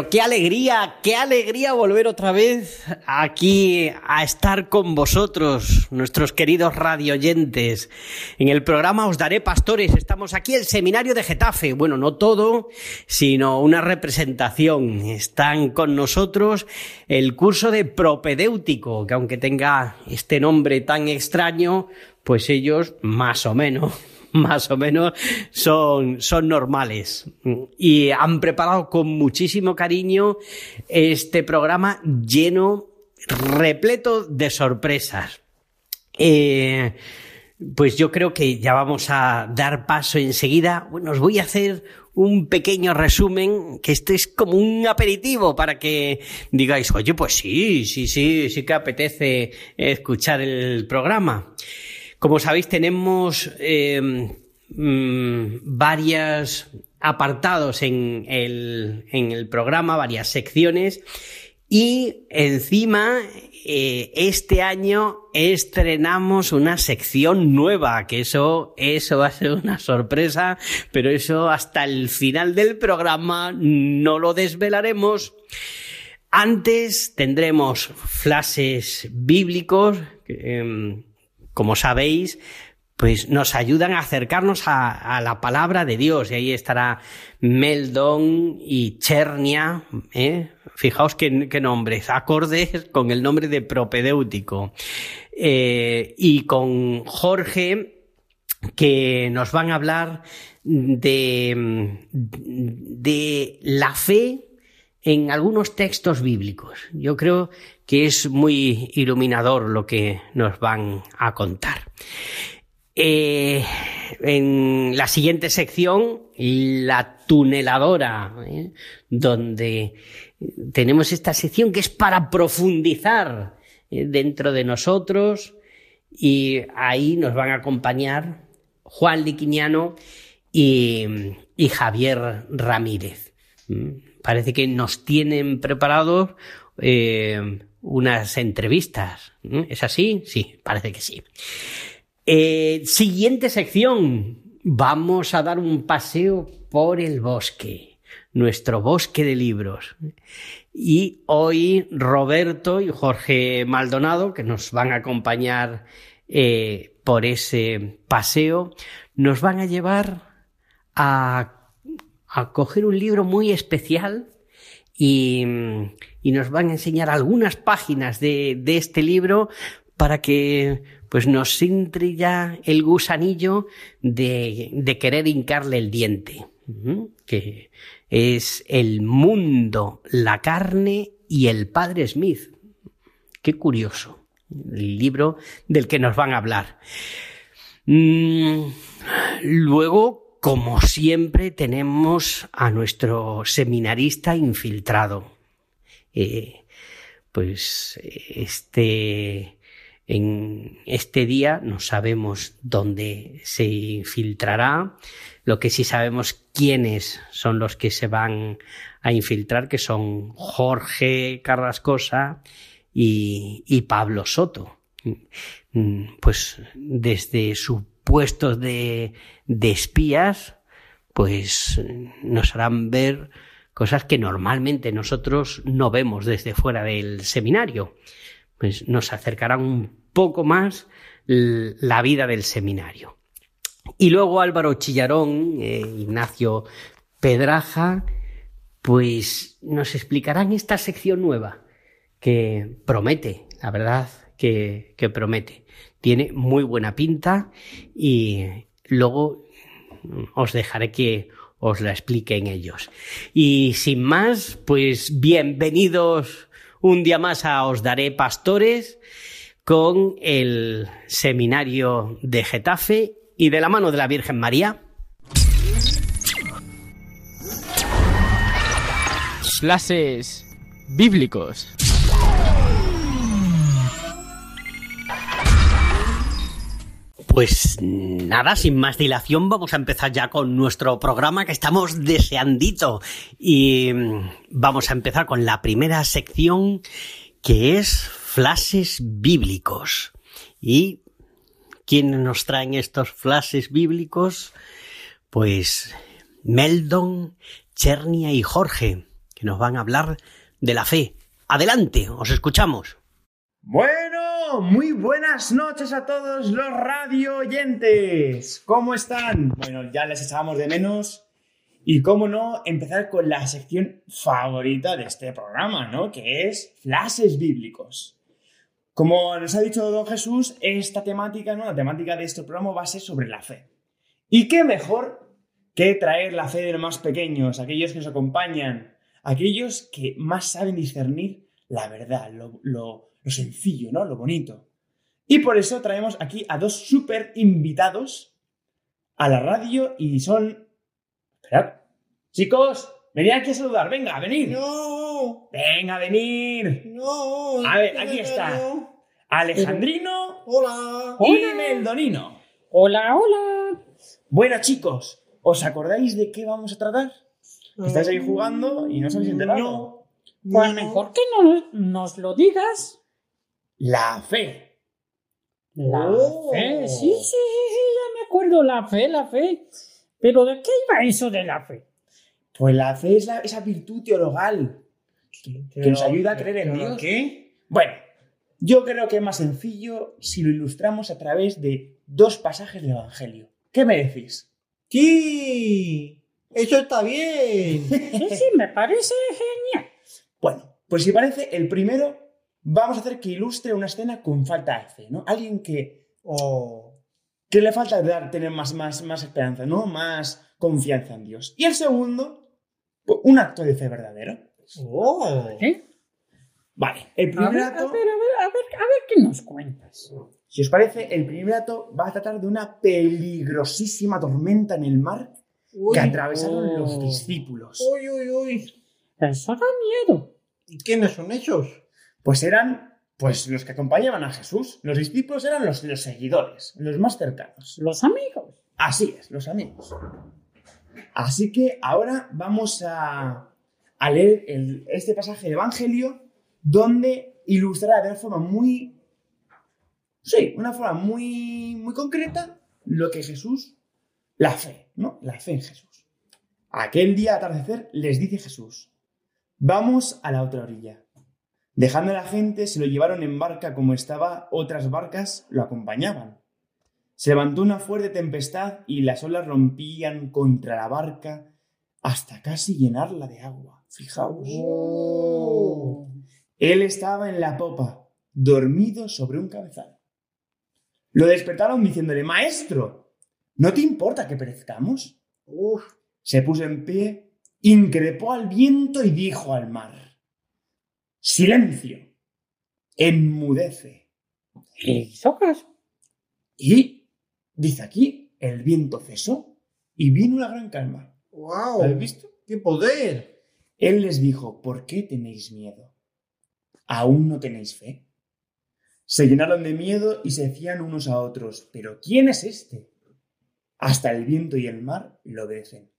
Pero qué alegría, qué alegría volver otra vez aquí a estar con vosotros, nuestros queridos radioyentes. En el programa Os Daré Pastores, estamos aquí el seminario de Getafe. Bueno, no todo, sino una representación. Están con nosotros el curso de propedéutico, que aunque tenga este nombre tan extraño, pues ellos más o menos más o menos son, son normales. Y han preparado con muchísimo cariño este programa lleno, repleto de sorpresas. Eh, pues yo creo que ya vamos a dar paso enseguida. Bueno, os voy a hacer un pequeño resumen, que este es como un aperitivo para que digáis, oye, pues sí, sí, sí, sí que apetece escuchar el programa. Como sabéis, tenemos eh, mm, varios apartados en el, en el programa, varias secciones. Y encima, eh, este año estrenamos una sección nueva, que eso, eso va a ser una sorpresa, pero eso hasta el final del programa no lo desvelaremos. Antes tendremos flashes bíblicos, eh, como sabéis, pues nos ayudan a acercarnos a, la palabra de Dios. Y ahí estará Meldon y Chernia, ¿eh? fijaos qué, nombres, acordes con el nombre de propedéutico. Eh, y con Jorge, que nos van a hablar de, de la fe en algunos textos bíblicos. Yo creo que es muy iluminador lo que nos van a contar. Eh, en la siguiente sección, la tuneladora, ¿eh? donde tenemos esta sección que es para profundizar ¿eh? dentro de nosotros y ahí nos van a acompañar Juan Liquiniano y, Javier Ramírez parece que nos tienen preparados unas entrevistas. ¿Es así? Sí, parece que sí. Eh, siguiente sección. Vamos a dar un paseo por el bosque, nuestro bosque de libros. Y hoy Roberto y Jorge Maldonado, que nos van a acompañar eh, por ese paseo, nos van a llevar a a coger un libro muy especial y, nos van a enseñar algunas páginas de, este libro para que pues nos entre ya el gusanillo de, de querer hincarle el diente, que es el mundo, la carne y el padre Smith. Qué curioso, el libro del que nos van a hablar. Mm, luego como siempre, tenemos a nuestro seminarista infiltrado. Eh, pues este, en este día no sabemos dónde se infiltrará. Lo que sí sabemos quiénes son los que se van a infiltrar, que son Jorge Carrascosa y, y Pablo Soto. Mm, pues desde su puestos de, espías, pues nos harán ver cosas que normalmente nosotros no vemos desde fuera del seminario. Pues nos acercarán un poco más la vida del seminario. Y luego Álvaro Chillarón, eh, Ignacio Pedraja, pues nos explicarán esta sección nueva que promete, la verdad que promete tiene muy buena pinta y luego os dejaré que os la expliquen ellos. Y sin más, pues bienvenidos un día más a Os Daré Pastores con el seminario de Getafe y de la mano de la Virgen María. Clases bíblicos. Pues nada, sin más dilación, vamos a empezar ya con nuestro programa que estamos deseandito. Y mm, vamos a empezar con la primera sección que es flashes bíblicos. ¿Y quiénes nos traen estos flashes bíblicos? Pues Meldon, Chernia y Jorge, que nos van a hablar de la fe. Adelante, os escuchamos. Bueno, muy buenas noches a todos los radio oyentes. ¿Cómo están? Bueno, ya les echábamos de menos. Y cómo no, empezar con la sección favorita de este programa, ¿no? Que es flashes bíblicos. Como nos ha dicho don Jesús, esta temática, ¿no? La temática de este programa va a ser sobre la fe. ¿Y qué mejor que traer la fe de los más pequeños, aquellos que nos acompañan, aquellos que más saben discernir la verdad, lo, lo sencillo, ¿no? Lo bonito. Y por eso traemos aquí a dos súper invitados a la radio y son... Esperad. Chicos, venid aquí a saludar. Venga, venid. No, Venga, venir. no. A ver, ¿qué aquí está. Alejandrino Hola. y Meldonino. Hola, hola. Bueno, chicos, ¿os acordáis de qué vamos a tratar? Que Estáis ahí jugando y no os habéis enterado. No. Pues no. mejor que nos, nos lo digas. La fe. La Oh. fe, sí, sí, sí, sí, ya me acuerdo, la fe, la fe. Pero ¿de qué iba eso de la fe? Pues la fe es la- esa virtud teologal que nos ayuda a creer en ¿Pero Dios. ¿Qué? Bueno, yo creo que es más sencillo si lo ilustramos a través de dos pasajes del Evangelio. ¿Qué me decís? Sí. Eso está bien. Sí, sí, me parece genial. Bueno, pues si parece, el primero vamos a hacer que ilustre una escena con falta de fe, ¿no? Alguien que, Oh. que le falta dar, tener más, más, más esperanza, ¿no? Más confianza en Dios. Y el segundo, un acto de fe verdadero. Oh. ¿Eh? Vale, el A primer ver, a acto, ver, a ver, a ver, a ver qué nos cuentas. si os parece, el primer acto va a tratar de una peligrosísima tormenta en el mar Uy. que atravesaron oh. los discípulos. Uy, uy, uy. Eso da miedo. ¿Y ¿Quiénes son esos? Pues eran pues los que acompañaban a Jesús. Los discípulos eran los, los seguidores, los más cercanos. Los amigos. Así es, los amigos. Así que ahora vamos a, a leer el- este pasaje del Evangelio donde ilustrará de una forma muy... Sí, una forma muy, muy concreta lo que Jesús... La fe, ¿no? La fe en Jesús. Aquel día atardecer les dice Jesús, vamos a la otra orilla. Dejando a la gente, se lo llevaron en barca como estaba, otras barcas lo acompañaban. Se levantó una fuerte tempestad y las olas rompían contra la barca hasta casi llenarla de agua. Fijaos. Oh. Él estaba en la popa, dormido sobre un cabezal. Lo despertaron diciéndole, Maestro, ¿no te importa que perezcamos? Uf. Se puso en pie, increpó al viento y dijo al mar, Silencio, enmudece. ¿Qué hizo caso? Y, dice aquí, el viento cesó y vino una gran calma. Wow. ¿Lo habéis visto? ¡Qué poder! Él les dijo, ¿por qué tenéis miedo? ¿Aún no tenéis fe? Se llenaron de miedo y se decían unos a otros, ¿pero quién es este? Hasta el viento y el mar lo obedecen.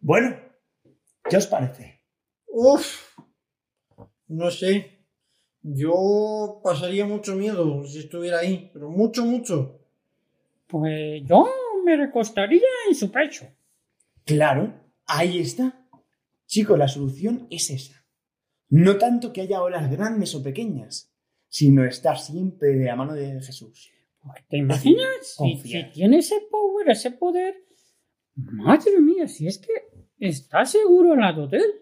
Bueno, ¿qué os parece? Uf. No sé. Yo pasaría mucho miedo si estuviera ahí, pero mucho, mucho. Pues yo me recostaría en su pecho. Claro, ahí está. Chicos, la solución es esa. No tanto que haya olas grandes o pequeñas, sino estar siempre de la mano de Jesús. Pues, ¿Te imaginas? Si, si tiene ese poder, ese poder. Madre mía, si es que está seguro al lado de él.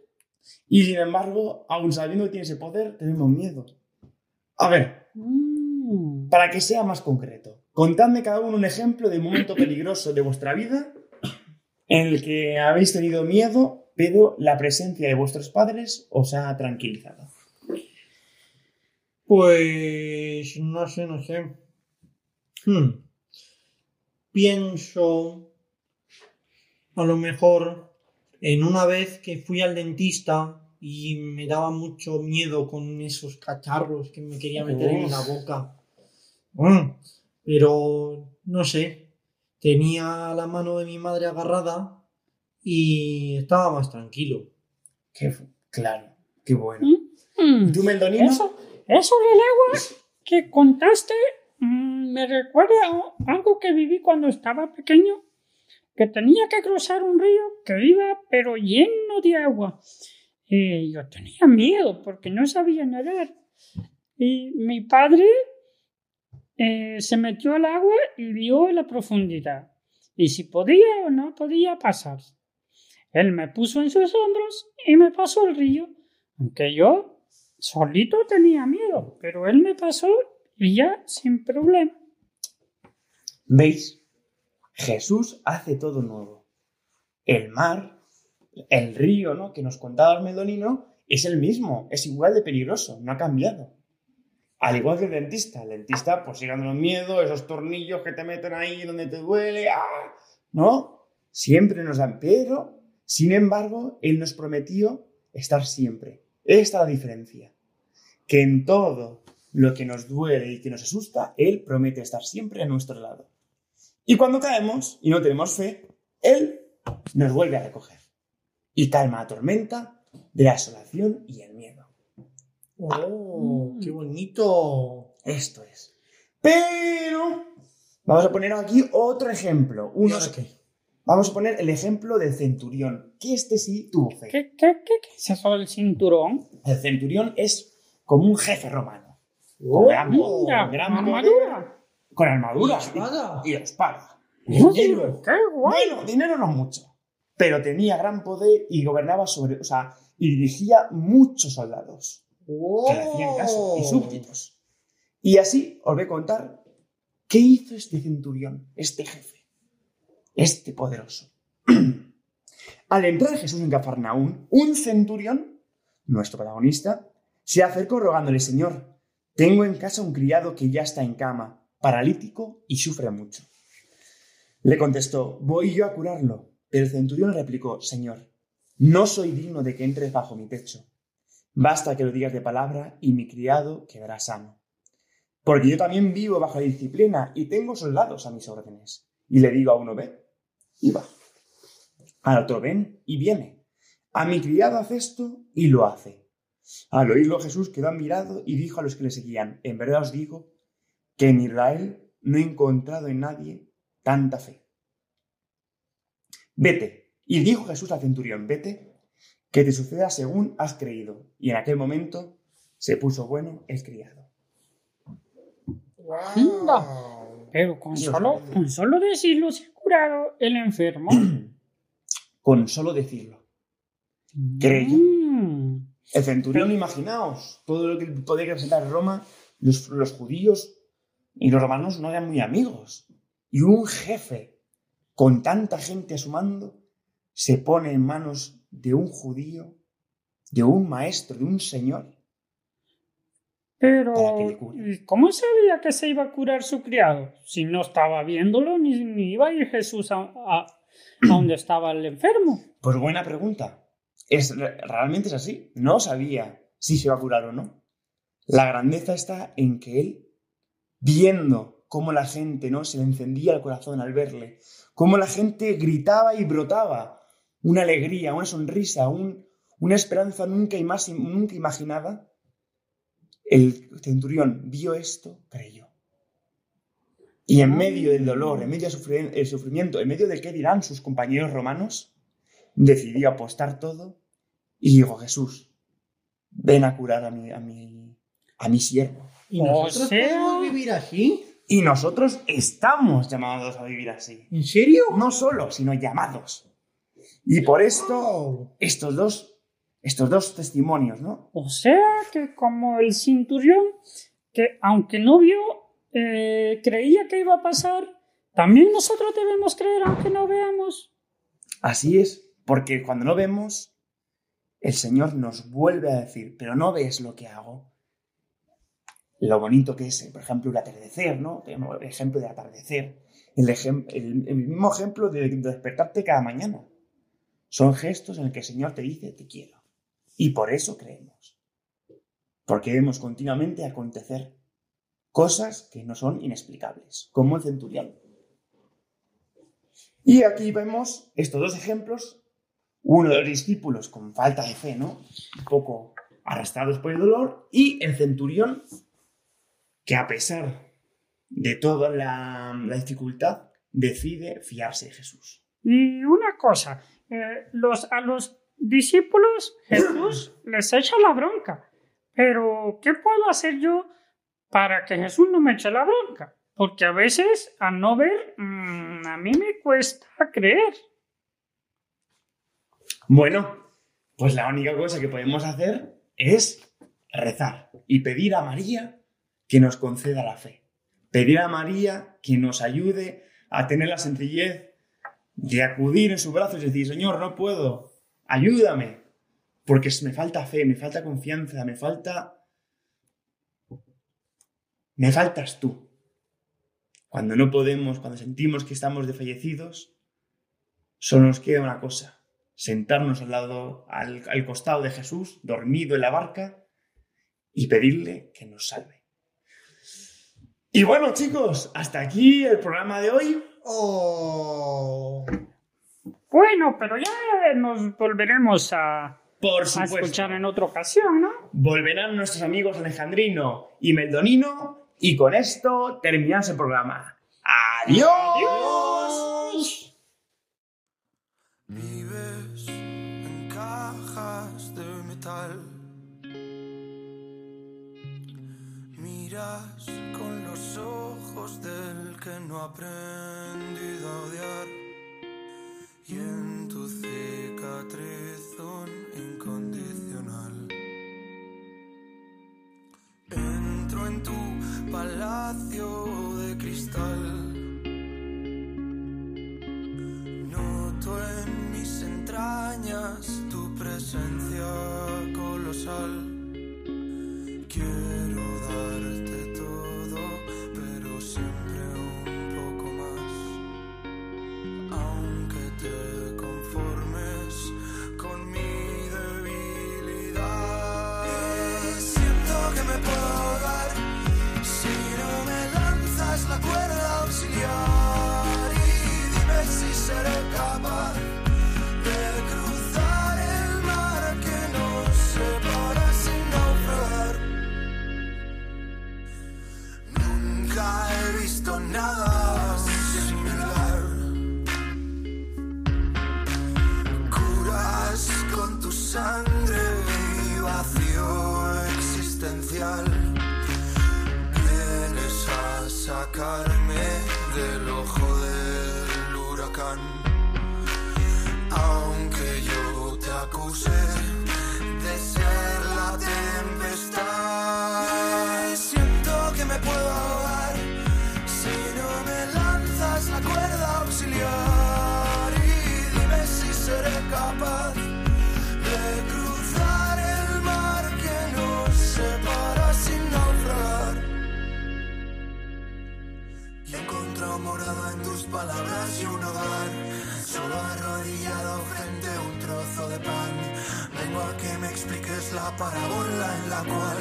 Y sin embargo, aun sabiendo que tiene ese poder, tenemos miedo. A ver, Mm. para que sea más concreto, contadme cada uno un ejemplo de momento peligroso de vuestra vida en el que habéis tenido miedo, pero la presencia de vuestros padres os ha tranquilizado. Pues no sé, no sé. Hmm. Pienso a lo mejor en una vez que fui al dentista y me daba mucho miedo con esos cacharros que me quería meter en la boca. Mm. pero no sé, tenía la mano de mi madre agarrada y estaba más tranquilo. Qué, claro, qué bueno. Mm, ¿Y tú, Meldonino? Eso, eso del agua que contaste mm, me recuerda a algo que viví cuando estaba pequeño, que tenía que cruzar un río que iba pero lleno de agua. Y yo tenía miedo porque no sabía nadar. Y mi padre eh, se metió al agua y vio la profundidad. Y si podía o no podía pasar. Él me puso en sus hombros y me pasó el río, aunque yo solito tenía miedo, pero él me pasó y ya sin problema. ¿Veis? Jesús hace todo nuevo. El mar, el río, ¿no? Que nos contaba el Meldonino, es el mismo, es igual de peligroso, no ha cambiado. Al igual que el dentista. El dentista, pues sigue dando miedo, esos tornillos que te meten ahí donde te duele, ¡ah! ¿no? Siempre nos dan, pero, sin embargo, Él nos prometió estar siempre. Esta es la diferencia. Que en todo lo que nos duele y que nos asusta, Él promete estar siempre a nuestro lado. Y cuando caemos y no tenemos fe, Él nos vuelve a recoger. Y calma la tormenta de la asolación y el miedo. ¡Oh, Mm. qué bonito! Esto es. Pero vamos a poner aquí otro ejemplo. ¿Y Uno, ahora qué? vamos a poner el ejemplo del centurión, que este sí tuvo fe. ¿Qué, qué, qué, qué es eso del cinturón? El centurión es como un jefe romano. ¡Oh! Con gran, Mira, con gran armadura. poder, con armadura ¿Y espada? y espada. Uy, Dinero. ¡Qué guay! Bueno, dinero no mucho, pero tenía gran poder y gobernaba sobre, o sea, y dirigía muchos soldados que le hacían caso y súbditos. Y así os voy a contar qué hizo este centurión, este jefe, este poderoso. Al entrar Jesús en Cafarnaún, un centurión, nuestro protagonista, se acercó rogándole, Señor, tengo en casa un criado que ya está en cama, paralítico y sufre mucho. Le contestó, voy yo a curarlo. Pero el centurión replicó, Señor, no soy digno de que entres bajo mi techo. Basta que lo digas de palabra y mi criado quedará sano. Porque yo también vivo bajo la disciplina y tengo soldados a mis órdenes. Y le digo a uno, ve, y va. Al otro, ven, y viene. A mi criado hace esto y lo hace. Al oírlo Jesús quedó admirado y dijo a los que le seguían, en verdad os digo que en Israel no he encontrado en nadie tanta fe. Vete. Y dijo Jesús al centurión, vete, que te suceda según has creído. Y en aquel momento se puso bueno el criado. ¡Wow! Pero con solo, con solo decirlo se ha curado el enfermo. Con solo decirlo. Creyó. Mm. El centurión, imaginaos, todo lo que podía representar Roma, los, los judíos y los romanos no eran muy amigos. Y un jefe con tanta gente a su mando se pone en manos de un judío, de un maestro, de un señor. Pero, Para que le cure. ¿y ¿cómo sabía que se iba a curar su criado? Si no estaba viéndolo, ni, ni iba a ir Jesús a, a, a donde estaba el enfermo. Pues buena pregunta. Es, realmente es así. No sabía si se iba a curar o no. La grandeza está en que él, viendo cómo la gente no se le encendía el corazón al verle, cómo la gente gritaba y brotaba una alegría, una sonrisa, un- una esperanza nunca, más, nunca imaginada, el centurión vio esto, creyó. Y en medio del dolor, en medio del sufri- el sufrimiento, en medio de qué dirán sus compañeros romanos, decidió apostar todo y dijo, Jesús, ven a curar a mi, a mi, a mi siervo. ¿Y O nosotros sea- podemos vivir así? Y nosotros estamos llamados a vivir así. ¿En serio? No solo, sino llamados. Y por esto, estos dos, estos dos testimonios, ¿no? O sea que como el cinturión, que aunque no vio, eh, creía que iba a pasar, también nosotros debemos creer aunque no veamos. Así es, porque cuando no vemos, el Señor nos vuelve a decir, pero no ves lo que hago. Lo bonito que es, por ejemplo, el atardecer, ¿no? Tenemos el ejemplo de atardecer. El mismo ejemplo de despertarte cada mañana. Son gestos en el que el Señor te dice, te quiero. Y por eso creemos. Porque vemos continuamente acontecer cosas que no son inexplicables, como el centurión. Y aquí vemos estos dos ejemplos, uno de los discípulos con falta de fe, ¿no? Un poco arrastrados por el dolor, y el centurión que a pesar de toda la, la dificultad decide fiarse de Jesús. Y una cosa, eh, los, a los discípulos Jesús les echa la bronca, pero ¿qué puedo hacer yo para que Jesús no me eche la bronca? Porque a veces, al no ver, mm, a mí me cuesta creer. Bueno, pues la única cosa que podemos hacer es rezar y pedir a María que nos conceda la fe. Pedir a María que nos ayude a tener la sencillez de acudir en su brazo y decir, Señor, no puedo, ayúdame, porque me falta fe, me falta confianza, me falta... Me faltas tú. Cuando no podemos, cuando sentimos que estamos desfallecidos, solo nos queda una cosa, sentarnos al lado, al, al costado de Jesús, dormido en la barca, y pedirle que nos salve. Y bueno, chicos, hasta aquí el programa de hoy. Oh. Bueno, pero ya nos volveremos a, Por a escuchar en otra ocasión, ¿no? Volverán nuestros amigos Alejandrino y Meldonino. Y con esto terminamos el programa. ¡Adiós! Vives en cajas de metal. Miras del que no ha aprendido a odiar. Y en tu cicatriz un incondicional. Entro en tu palacio de cristal. Noto en mis entrañas tu presencia colosal. Parábola en la cual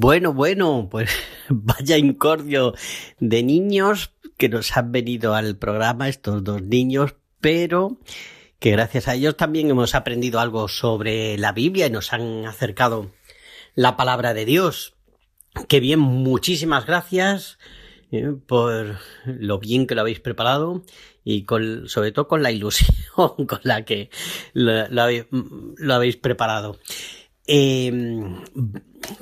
Bueno, bueno, pues vaya incordio de niños que nos han venido al programa, estos dos niños, pero que gracias a ellos también hemos aprendido algo sobre la Biblia y nos han acercado la palabra de Dios. Qué bien, muchísimas gracias eh, por lo bien que lo habéis preparado y con, sobre todo con la ilusión con la que lo, habéis preparado. Eh,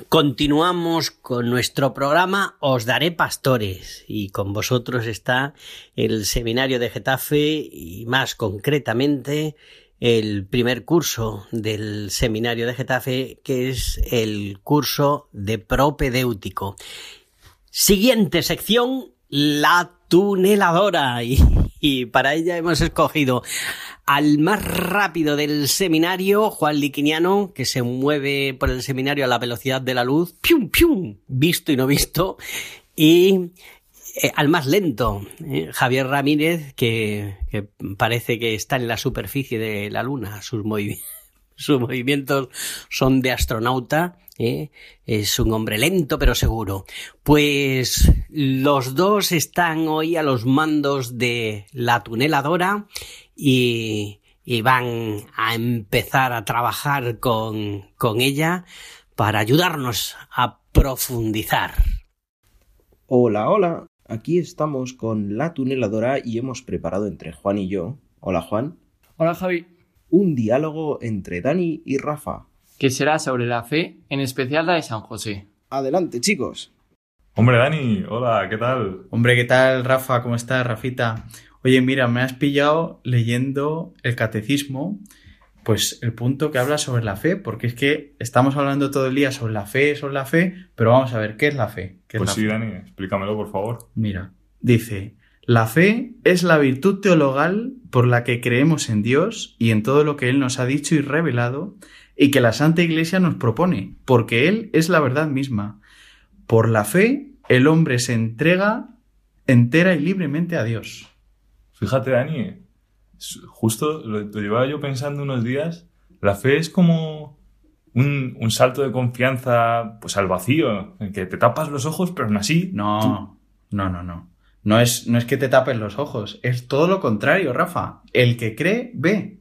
continuamos con nuestro programa Os Daré Pastores y con vosotros está el Seminario de Getafe y más concretamente el primer curso del Seminario de Getafe que es el curso de propedéutico. Siguiente sección, la tuneladora y para ella hemos escogido al más rápido del seminario, Juan Liquiniano, que se mueve por el seminario a la velocidad de la luz, pium, pium, visto y no visto, y eh, al más lento, eh, Javier Ramírez, que, que, parece que está en la superficie de la luna, sus, movi sus movimientos son de astronauta, ¿eh? es un hombre lento pero seguro. Pues los dos están hoy a los mandos de la tuneladora y, y van a empezar a trabajar con, con ella para ayudarnos a profundizar. Hola, hola. Aquí estamos con la tuneladora y hemos preparado entre Juan y yo. Hola, Juan. Hola, Javi. Un diálogo entre Dani y Rafa. Que será sobre la fe, en especial la de San José. Adelante, chicos. Hombre, Dani, hola, ¿qué tal? Hombre, ¿qué tal, Rafa? ¿Cómo estás, Rafita? Oye, mira, me has pillado leyendo el catecismo, pues el punto que habla sobre la fe, porque es que estamos hablando todo el día sobre la fe, sobre la fe, pero vamos a ver, ¿qué es la fe? ¿Qué es Pues la sí, fe? Dani, explícamelo, por favor. Mira, dice, la fe es la virtud teologal por la que creemos en Dios y en todo lo que Él nos ha dicho y revelado, y que la Santa Iglesia nos propone, porque Él es la verdad misma. Por la fe, el hombre se entrega entera y libremente a Dios. Fíjate, Dani, justo lo, lo llevaba yo pensando unos días. La fe es como un, un salto de confianza pues al vacío, en que te tapas los ojos, pero aún así. No, no, no, no. No es, no es que te tapes los ojos, es todo lo contrario, Rafa. El que cree, ve.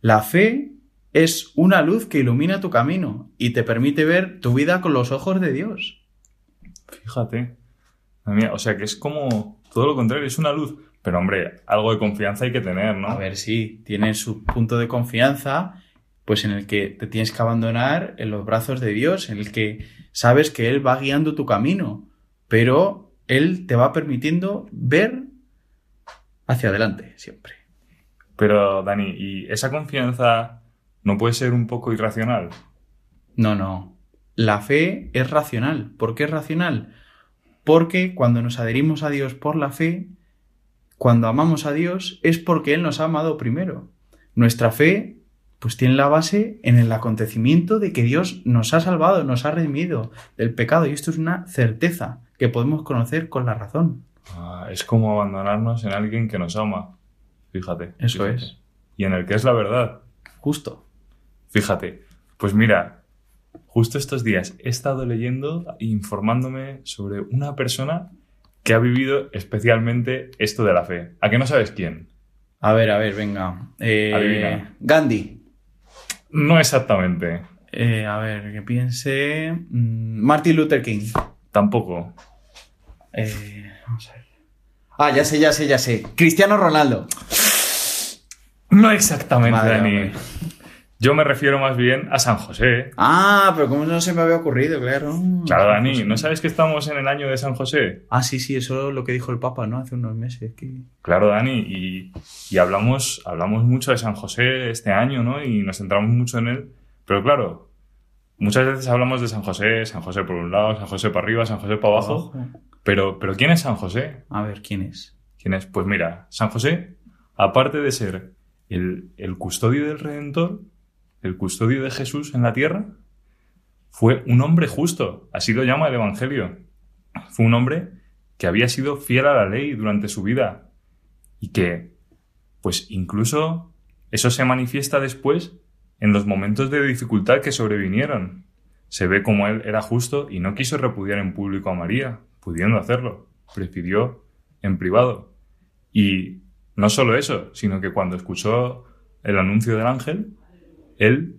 La fe es una luz que ilumina tu camino y te permite ver tu vida con los ojos de Dios. Fíjate. O sea que es como todo lo contrario, es una luz. Pero hombre, algo de confianza hay que tener, ¿no? A ver, sí, tiene su punto de confianza, pues en el que te tienes que abandonar en los brazos de Dios, en el que sabes que Él va guiando tu camino, pero Él te va permitiendo ver hacia adelante siempre. Pero, Dani, ¿y esa confianza no puede ser un poco irracional? No, no. La fe es racional. ¿Por qué es racional? Porque cuando nos adherimos a Dios por la fe, cuando amamos a Dios, es porque Él nos ha amado primero. Nuestra fe, pues tiene la base en el acontecimiento de que Dios nos ha salvado, nos ha redimido del pecado. Y esto es una certeza que podemos conocer con la razón. Ah, es como abandonarnos en alguien que nos ama. Fíjate. Eso fíjate. es. Y en el que es la verdad. Justo. Fíjate. Pues mira, justo estos días he estado leyendo e informándome sobre una persona que ha vivido especialmente esto de la fe. ¿A que no sabes quién? A ver, a ver, venga. Eh. Gandhi. No exactamente. Eh, a ver, que piense. mm, Martin Luther King. Tampoco. Eh, vamos a ver. Ah, ya sé, ya sé, ya sé. Cristiano Ronaldo. No exactamente, Madre Dani. hombre. Yo me refiero más bien a San José. Ah, pero ¿cómo no se me había ocurrido? Claro. Claro, Dani, ¿no sabes que estamos en el año de San José? Ah, sí, sí, eso es lo que dijo el Papa, ¿no? Hace unos meses. Que... Claro, Dani, y, y hablamos, hablamos mucho de San José este año, ¿no? Y nos centramos mucho en él. Pero claro, muchas veces hablamos de San José, San José por un lado, San José para arriba, San José para abajo. Pero, pero ¿quién es San José? A ver, ¿quién es? ¿Quién es? Pues mira, San José, aparte de ser el, el custodio del Redentor, el custodio de Jesús en la tierra, fue un hombre justo, así lo llama el Evangelio. Fue un hombre que había sido fiel a la ley durante su vida y que, pues incluso eso se manifiesta después en los momentos de dificultad que sobrevinieron. Se ve como él era justo y no quiso repudiar en público a María, pudiendo hacerlo. Prefirió en privado. Y no solo eso, sino que cuando escuchó el anuncio del ángel, él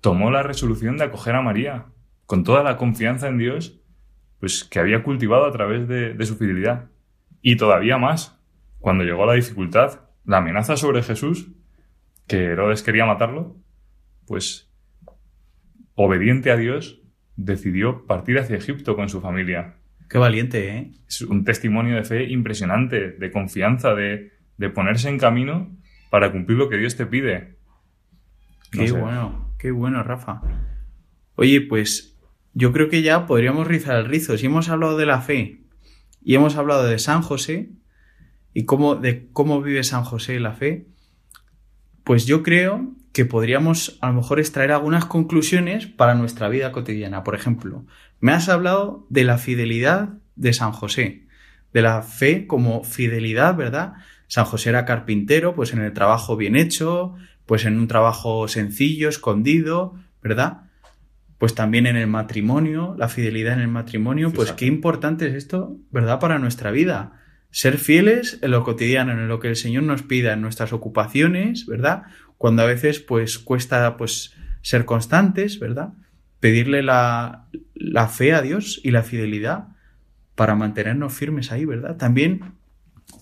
tomó la resolución de acoger a María, con toda la confianza en Dios, pues que había cultivado a través de, de su fidelidad. Y todavía más, cuando llegó la dificultad, la amenaza sobre Jesús, que Herodes quería matarlo, pues obediente a Dios, decidió partir hacia Egipto con su familia. Qué valiente, ¿eh? Es un testimonio de fe impresionante, de confianza, de, de ponerse en camino para cumplir lo que Dios te pide. No Qué sé. bueno, qué bueno, Rafa. Oye, pues yo creo que ya podríamos rizar el rizo. Si hemos hablado de la fe y hemos hablado de San José y cómo, de cómo vive San José la fe, pues yo creo que podríamos a lo mejor extraer algunas conclusiones para nuestra vida cotidiana. Por ejemplo, me has hablado de la fidelidad de San José, de la fe como fidelidad, ¿verdad? San José era carpintero, pues en el trabajo bien hecho, pues en un trabajo sencillo, escondido, ¿verdad? Pues también en el matrimonio, la fidelidad en el matrimonio, pues qué importante es esto, ¿verdad? Para nuestra vida. Ser fieles en lo cotidiano, en lo que el Señor nos pida, en nuestras ocupaciones, ¿verdad? Cuando a veces pues cuesta pues ser constantes, ¿verdad? Pedirle la, la fe a Dios y la fidelidad para mantenernos firmes ahí, ¿verdad? También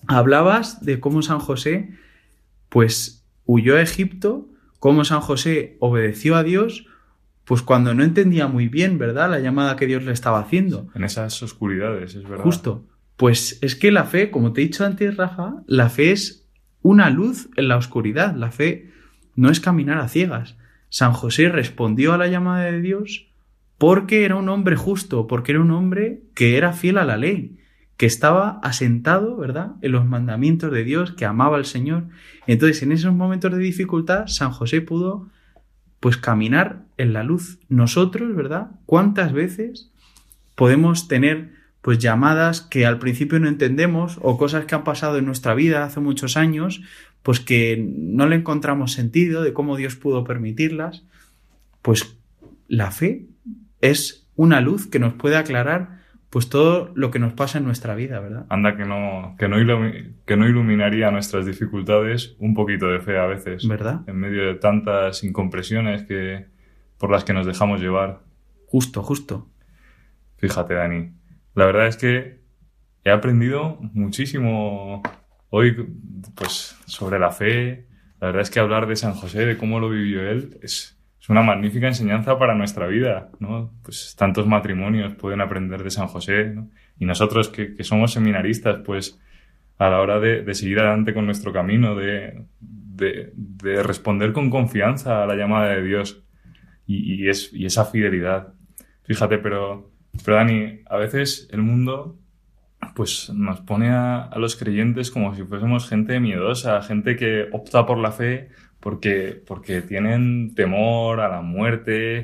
hablabas de cómo San José pues huyó a Egipto, cómo San José obedeció a Dios, pues cuando no entendía muy bien, ¿verdad? La llamada que Dios le estaba haciendo. En esas oscuridades, es verdad. Justo. Pues es que la fe, como te he dicho antes, Rafa, la fe es una luz en la oscuridad. La fe no es caminar a ciegas. San José respondió a la llamada de Dios porque era un hombre justo, porque era un hombre que era fiel a la ley, que estaba asentado, ¿verdad?, en los mandamientos de Dios, que amaba al Señor. Entonces, en esos momentos de dificultad, San José pudo, pues, caminar en la luz. Nosotros, ¿verdad?, ¿cuántas veces podemos tener, pues, llamadas que al principio no entendemos o cosas que han pasado en nuestra vida hace muchos años, pues que no le encontramos sentido de cómo Dios pudo permitirlas? Pues la fe es una luz que nos puede aclarar pues todo lo que nos pasa en nuestra vida, ¿verdad? Anda que no, que no, ilumi- que no iluminaría nuestras dificultades un poquito de fe a veces. ¿Verdad? En medio de tantas incompresiones que, por las que nos dejamos llevar. Justo, justo. Fíjate, Dani. La verdad es que he aprendido muchísimo hoy pues, sobre la fe. La verdad es que hablar de San José, de cómo lo vivió él, es, es una magnífica enseñanza para nuestra vida. ¿no? Pues tantos matrimonios pueden aprender de San José. ¿no? Y nosotros que, que somos seminaristas, pues a la hora de, de seguir adelante con nuestro camino, de, de- de responder con confianza a la llamada de Dios y, y esa fidelidad. Fíjate, pero, pero Dani, a veces el mundo pues nos pone a, a los creyentes como si fuésemos gente miedosa, gente que opta por la fe porque, porque tienen temor a la muerte,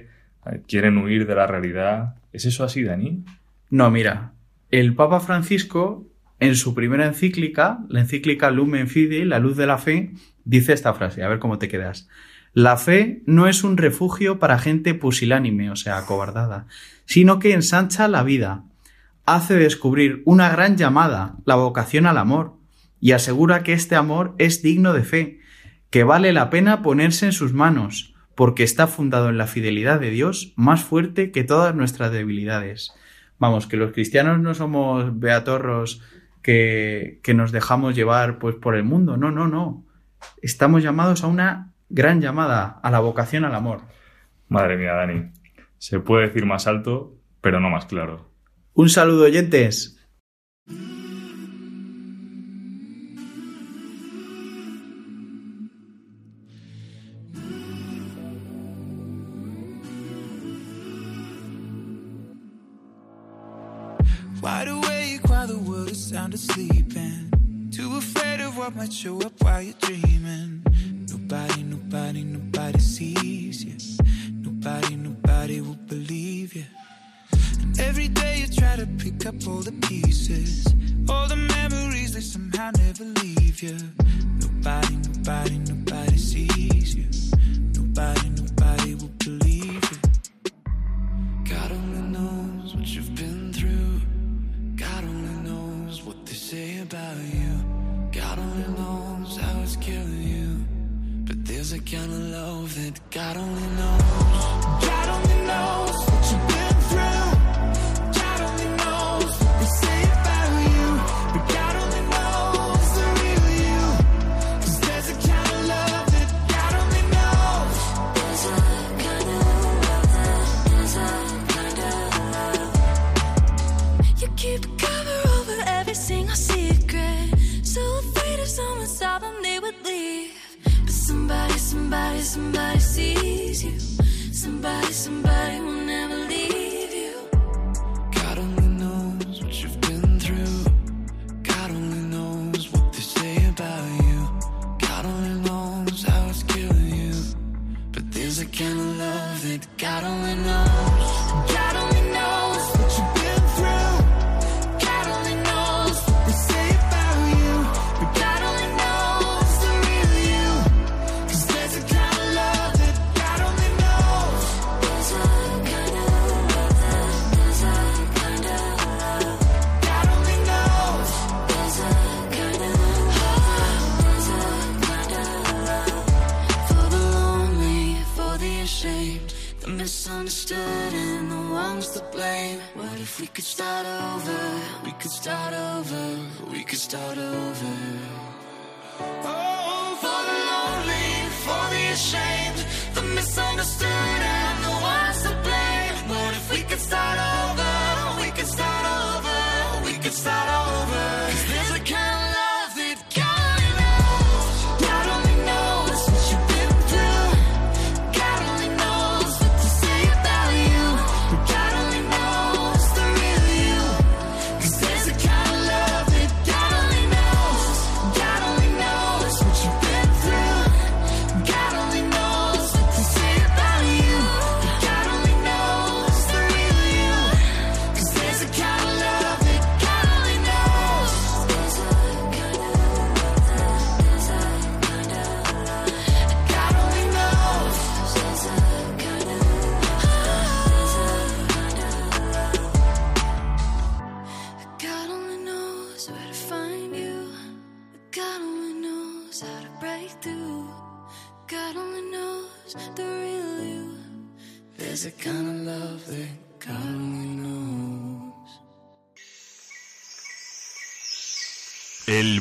eh, quieren huir de la realidad. ¿Es eso así, Dani? No, mira, el Papa Francisco, en su primera encíclica, la encíclica Lumen Fidei, la luz de la fe, dice esta frase, a ver cómo te quedas. La fe no es un refugio para gente pusilánime, o sea, acobardada, sino que ensancha la vida, hace descubrir una gran llamada, la vocación al amor, y asegura que este amor es digno de fe, que vale la pena ponerse en sus manos, porque está fundado en la fidelidad de Dios más fuerte que todas nuestras debilidades. Vamos, que los cristianos no somos beatorros que, que nos dejamos llevar pues por el mundo. No, no, no. Estamos llamados a una gran llamada, a la vocación al amor. Madre mía, Dani. Se puede decir más alto, pero no más claro. Un saludo, oyentes. Of show up while you're dreaming. Nobody, nobody, nobody sees you. Nobody, nobody will believe you. And every day you try to pick up all the pieces, all the memories they somehow never leave you. Nobody, nobody, nobody sees you.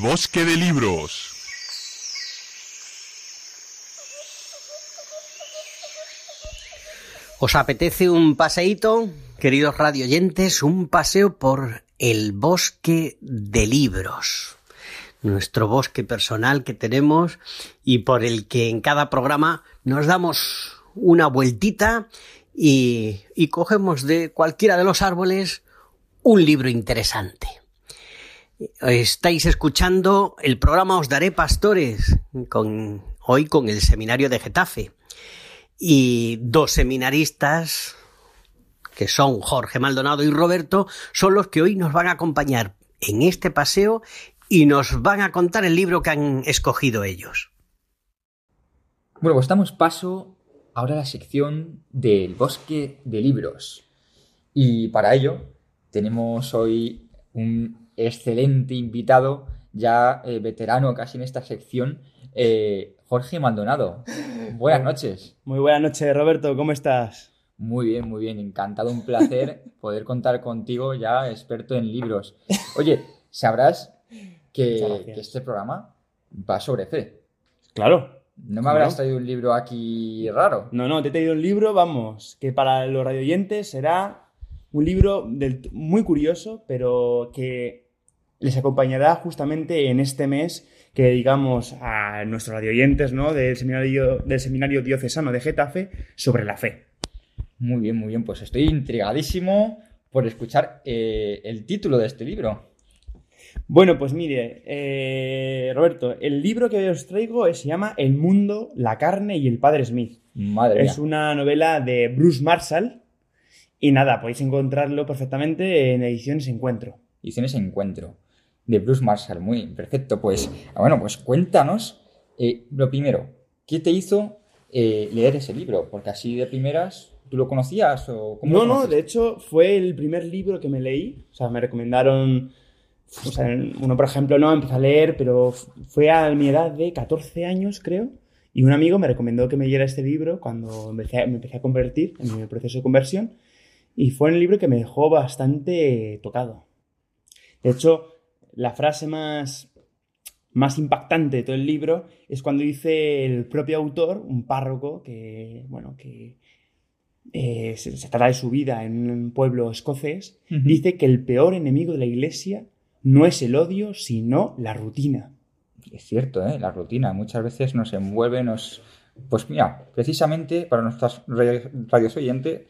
Bosque de libros. ¿Os apetece un paseíto, queridos radioyentes? Un paseo por el bosque de libros. Nuestro bosque personal que tenemos y por el que en cada programa nos damos una vueltita y, y cogemos de cualquiera de los árboles un libro interesante. Estáis escuchando el programa Os Daré Pastores, hoy con el seminario de Getafe. Y dos seminaristas, que son Jorge Maldonado y Roberto, son los que hoy nos van a acompañar en este paseo y nos van a contar el libro que han escogido ellos. Bueno, pues damos paso ahora a la sección del bosque de libros. Y para ello tenemos hoy un excelente invitado, ya eh, veterano casi en esta sección, eh, Jorge Maldonado. Buenas noches. Muy buenas noches, Roberto, ¿cómo estás? Muy bien, muy bien, encantado, un placer poder contar contigo ya experto en libros. Oye, sabrás que, este programa va sobre fe. Claro. No me ¿Cómo habrás no? traído un libro aquí raro. No, no, te he traído un libro, vamos, que para los radioyentes será un libro del- muy curioso, pero que les acompañará justamente en este mes que dedicamos a nuestros radioyentes, ¿no? Del seminario, del seminario diocesano de Getafe sobre la fe. Muy bien, muy bien. Pues estoy intrigadísimo por escuchar eh, el título de este libro. Bueno, pues mire, eh, Roberto, el libro que os traigo se llama El mundo, la carne y el padre Smith. Madre Es mía. una novela de Bruce Marshall y nada, podéis encontrarlo perfectamente en Ediciones Encuentro. Ediciones Encuentro, de Bruce Marshall. Muy perfecto. Pues, ah, bueno, pues cuéntanos, eh, lo primero, ¿qué te hizo eh, leer ese libro? Porque así de primeras, ¿tú lo conocías o cómo No, no, de hecho fue el primer libro que me leí. O sea, me recomendaron. O sea, uno, por ejemplo, no empecé a leer, pero fue a mi edad de 14 años, creo. Y un amigo me recomendó que me leyera este libro cuando empecé me empecé a convertir en mi proceso de conversión. Y fue el libro que me dejó bastante tocado. De hecho, la frase más, más impactante de todo el libro es cuando dice el propio autor, un párroco, que, bueno, que eh, se, se trata de su vida en un pueblo escocés, dice que el peor enemigo de la iglesia no es el odio, sino la rutina. Es cierto, ¿eh? la rutina muchas veces nos envuelve, nos... Pues mira, precisamente para nuestras radio- radios oyentes,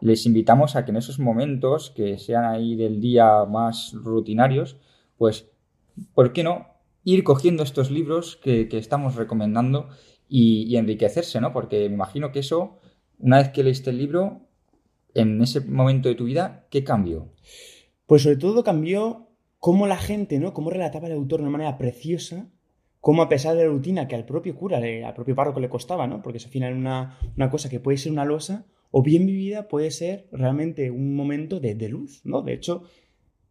les invitamos a que en esos momentos que sean ahí del día más rutinarios, pues, ¿por qué no ir cogiendo estos libros que, estamos recomendando y, enriquecerse, ¿no? Porque me imagino que eso, una vez que leíste el libro, en ese momento de tu vida, ¿qué cambió? Pues sobre todo cambió cómo la gente, ¿no? Cómo relataba el autor de una manera preciosa, cómo a pesar de la rutina que al propio cura, al propio párroco le costaba, ¿no? Porque es al final una, una cosa que puede ser una losa o bien vivida puede ser realmente un momento de, de luz, ¿no? De hecho,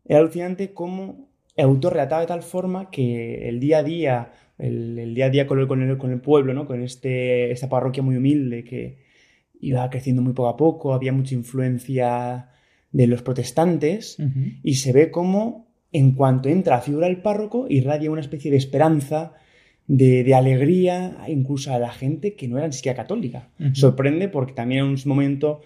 era alucinante cómo el autor relataba de tal forma que el día a día, el, el día a día con el, con el, con el pueblo, ¿no? Con este, esta parroquia muy humilde que iba creciendo muy poco a poco, había mucha influencia de los protestantes y se ve cómo en cuanto entra la figura del párroco irradia una especie de esperanza, de, de alegría, incluso a la gente que no era ni siquiera católica. Sorprende porque también en un momento,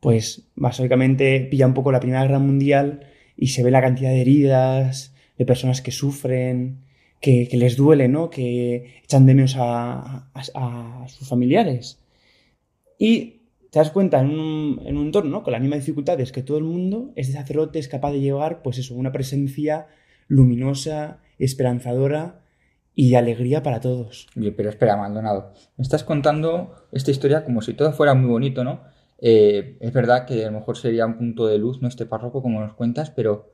pues básicamente pilla un poco la Primera Guerra Mundial y se ve la cantidad de heridas, de personas que sufren, que, que les duele, ¿no? Que echan de menos a, a- a sus familiares. Y te das cuenta en un, en un entorno ¿no? con las mismas dificultades que todo el mundo, este sacerdote es capaz de llevar, pues eso, una presencia luminosa, esperanzadora y alegría para todos. Pero espera, Maldonado. Me estás contando esta historia como si todo fuera muy bonito, ¿no? Eh, es verdad que a lo mejor sería un punto de luz, ¿no? Este párroco, como nos cuentas, pero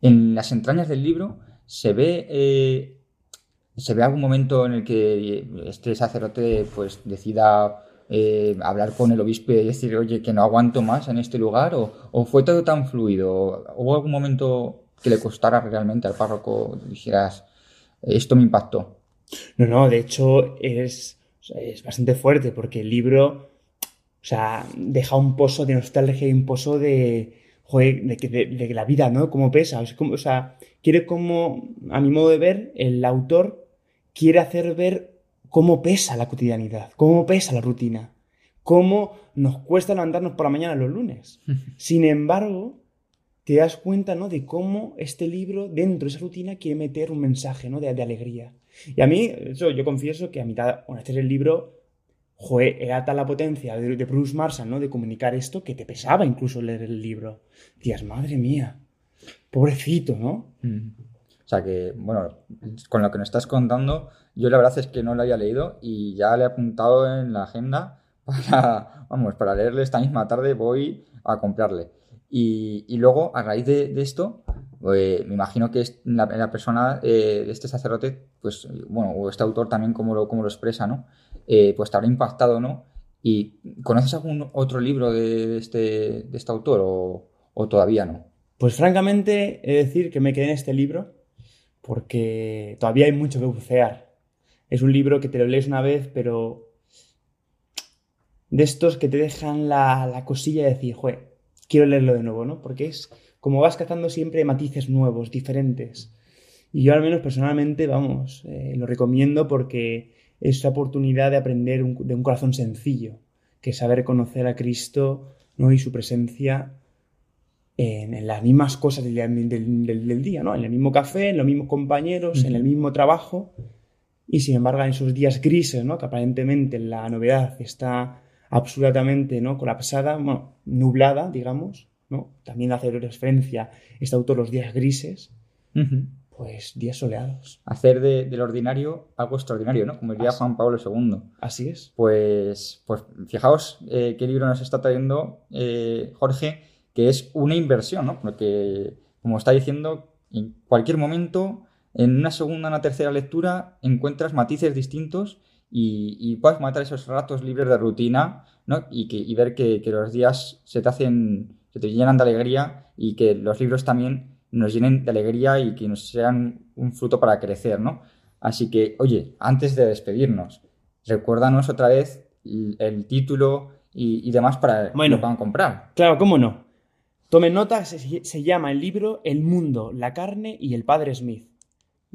en las entrañas del libro se ve, eh, se ve algún momento en el que este sacerdote pues decida eh, hablar con el obispo y decir, oye, que no aguanto más en este lugar, o, o fue todo tan fluido, ¿hubo algún momento que le costara realmente al párroco, dijeras, esto me impactó? No, no, de hecho es, es bastante fuerte porque el libro, o sea, deja un pozo de nostalgia y un pozo de, joder, de, la vida, ¿no? Cómo pesa. O sea, como- o sea, quiere como, a mi modo de ver, el autor quiere hacer ver cómo pesa la cotidianidad, cómo pesa la rutina, cómo nos cuesta levantarnos por la mañana los lunes. Sin embargo, te das cuenta, ¿no? De cómo este libro, dentro de esa rutina, quiere meter un mensaje, ¿no? De, de alegría. Y a mí, eso, yo confieso que a mitad, bueno, este es el libro, joder, era tal la potencia de, de Bruce Marshall, ¿no? De comunicar esto que te pesaba incluso leer el libro. Decías, madre mía, pobrecito, ¿no? O sea que, bueno, con lo que nos estás contando, yo la verdad es que no lo había leído y ya le he apuntado en la agenda vamos, para leerle esta misma tarde voy a comprarle. Y, luego, a raíz de, esto, eh, me imagino que la, persona de este sacerdote, pues, bueno, o este autor también como lo, como lo expresa, ¿no? Eh, pues te habrá impactado, ¿no? ¿Y conoces algún otro libro de, este, de este autor o, o todavía no? Pues francamente, he de decir que me quedé en este libro porque todavía hay mucho que bucear. Es un libro que te lo lees una vez, pero de estos que te dejan la, la cosilla de decir, joder, quiero leerlo de nuevo, ¿no? Porque es como vas cazando siempre matices nuevos, diferentes. Y yo al menos personalmente, vamos, eh, lo recomiendo porque es la oportunidad de aprender un- de un corazón sencillo, que es saber conocer a Cristo ¿no? y su presencia en, en las mismas cosas del, del- del- del día, ¿no? En el mismo café, en los mismos compañeros, en el mismo trabajo. Y sin embargo, en esos días grises, ¿no? Que aparentemente la novedad está absolutamente, ¿no? Colapsada, bueno, nublada, digamos, ¿no? También hace referencia este autor los días grises, pues días soleados. hacer de- del ordinario algo extraordinario, ¿no? Como diría Así- Juan Pablo II. Así es. Pues, pues fijaos eh, qué libro nos está trayendo eh, Jorge, que es una inversión, ¿no? Porque, como está diciendo, en cualquier momento, en una segunda o una tercera lectura, encuentras matices distintos y, y puedes matar esos ratos libres de rutina, ¿no? Y, que, y ver que, que los días se te hacen, se te llenan de alegría y que los libros también nos llenen de alegría y que nos sean un fruto para crecer, ¿no? Así que, oye, antes de despedirnos, recuérdanos otra vez el, el título y, y demás para que Bueno. lo puedan comprar. Claro, cómo no. Tomen nota, se, se llama el libro El mundo, la carne y el padre Smith.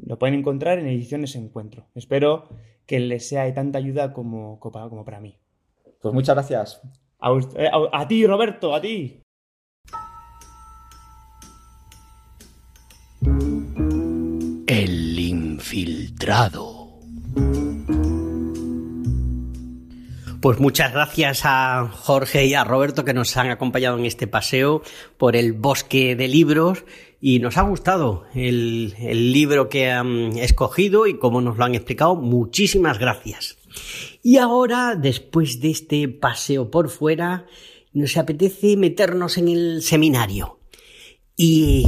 Lo pueden encontrar en Ediciones Encuentro. Espero que les sea de tanta ayuda como, como, como para mí. Pues muchas gracias. A, ust- eh, a- a ti, Roberto, a ti. El infiltrado. Pues muchas gracias a Jorge y a Roberto que nos han acompañado en este paseo por el bosque de libros y nos ha gustado el, libro que han escogido y como nos lo han explicado. Muchísimas gracias. Y ahora, después de este paseo por fuera, nos apetece meternos en el seminario y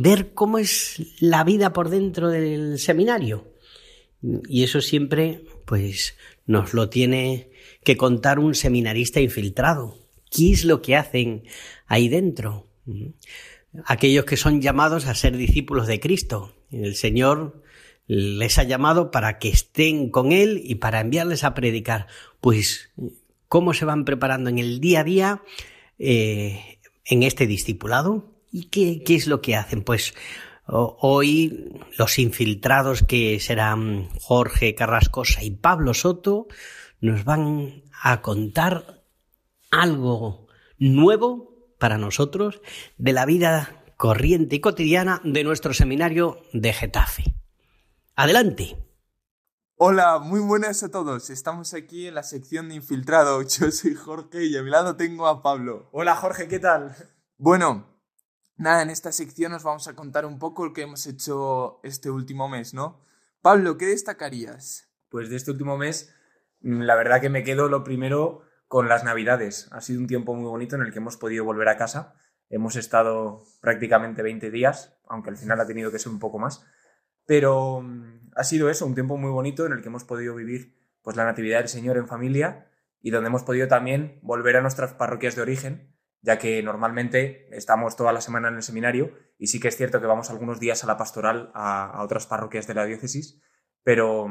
ver cómo es la vida por dentro del seminario. Y eso siempre, pues, nos lo tiene que contar un seminarista infiltrado. ¿Qué es lo que hacen ahí dentro? Aquellos que son llamados a ser discípulos de Cristo. El Señor les ha llamado para que estén con Él y para enviarles a predicar. Pues, ¿cómo se van preparando en el día a día eh, en este discipulado? ¿Y qué, qué es lo que hacen? Pues hoy los infiltrados que serán Jorge Carrascosa y Pablo Soto nos van a contar algo nuevo para nosotros de la vida corriente y cotidiana de nuestro seminario de Getafe. Adelante. Hola, muy buenas a todos. Estamos aquí en la sección de infiltrado. Yo soy Jorge y a mi lado tengo a Pablo. Hola Jorge, ¿qué tal? Bueno, nada, en esta sección os vamos a contar un poco lo que hemos hecho este último mes, ¿no? Pablo, ¿qué destacarías? Pues de este último mes, la verdad que me quedo lo primero con las Navidades. Ha sido un tiempo muy bonito en el que hemos podido volver a casa. Hemos estado prácticamente 20 días, aunque al final ha tenido que ser un poco más. Pero mm, ha sido eso, un tiempo muy bonito en el que hemos podido vivir pues la Natividad del Señor en familia y donde hemos podido también volver a nuestras parroquias de origen, ya que normalmente estamos toda la semana en el seminario y sí que es cierto que vamos algunos días a la pastoral a, a otras parroquias de la diócesis, pero,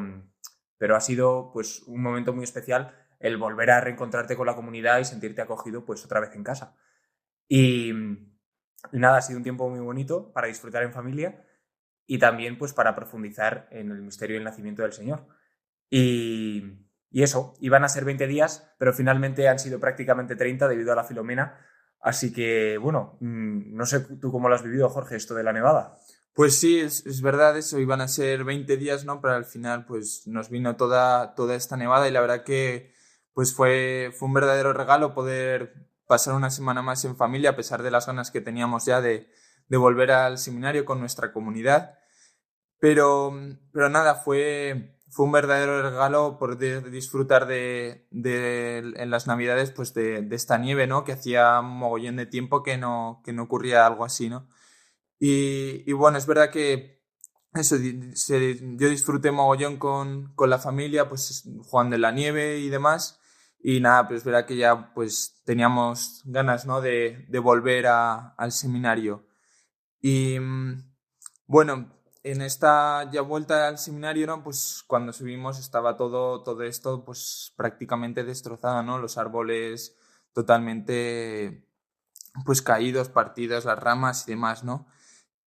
pero ha sido pues un momento muy especial el volver a reencontrarte con la comunidad y sentirte acogido pues otra vez en casa. Y, y nada, ha sido un tiempo muy bonito para disfrutar en familia y también pues para profundizar en el misterio del nacimiento del Señor. Y, y, eso, iban a ser 20 días, pero finalmente han sido prácticamente 30 debido a la Filomena. Así que, bueno, mm, no sé tú cómo lo has vivido, Jorge, esto de la nevada. Pues sí, es, verdad eso, iban a ser 20 días, ¿no? Pero al final pues nos vino toda, toda esta nevada y la verdad que pues fue, fue un verdadero regalo poder pasar una semana más en familia a pesar de las ganas que teníamos ya de, de volver al seminario con nuestra comunidad. Pero, pero nada, fue, fue un verdadero regalo poder disfrutar de, en las navidades pues de, esta nieve, ¿no? Que hacía un mogollón de tiempo que no, que no ocurría algo así, ¿no? Y, bueno, es verdad que eso, yo disfruté mogollón con, con la familia, pues jugando en la nieve y demás. Y nada, pues es verdad que ya pues teníamos ganas, ¿no? De, de volver a, al seminario. Y bueno, en esta ya vuelta al seminario, ¿no? Pues cuando subimos estaba todo, todo esto pues prácticamente destrozado, ¿no? Los árboles totalmente pues caídos, partidos, las ramas y demás, ¿no?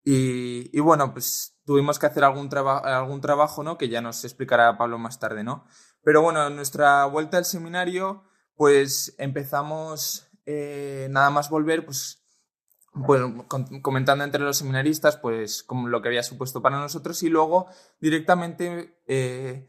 Y, y bueno, pues tuvimos que hacer algún, algún trabajo, ¿no? Que ya nos explicará Pablo más tarde, ¿no? Pero bueno, en nuestra vuelta al seminario, pues empezamos eh, nada más volver, pues bueno, comentando entre los seminaristas, pues como lo que había supuesto para nosotros y luego directamente eh,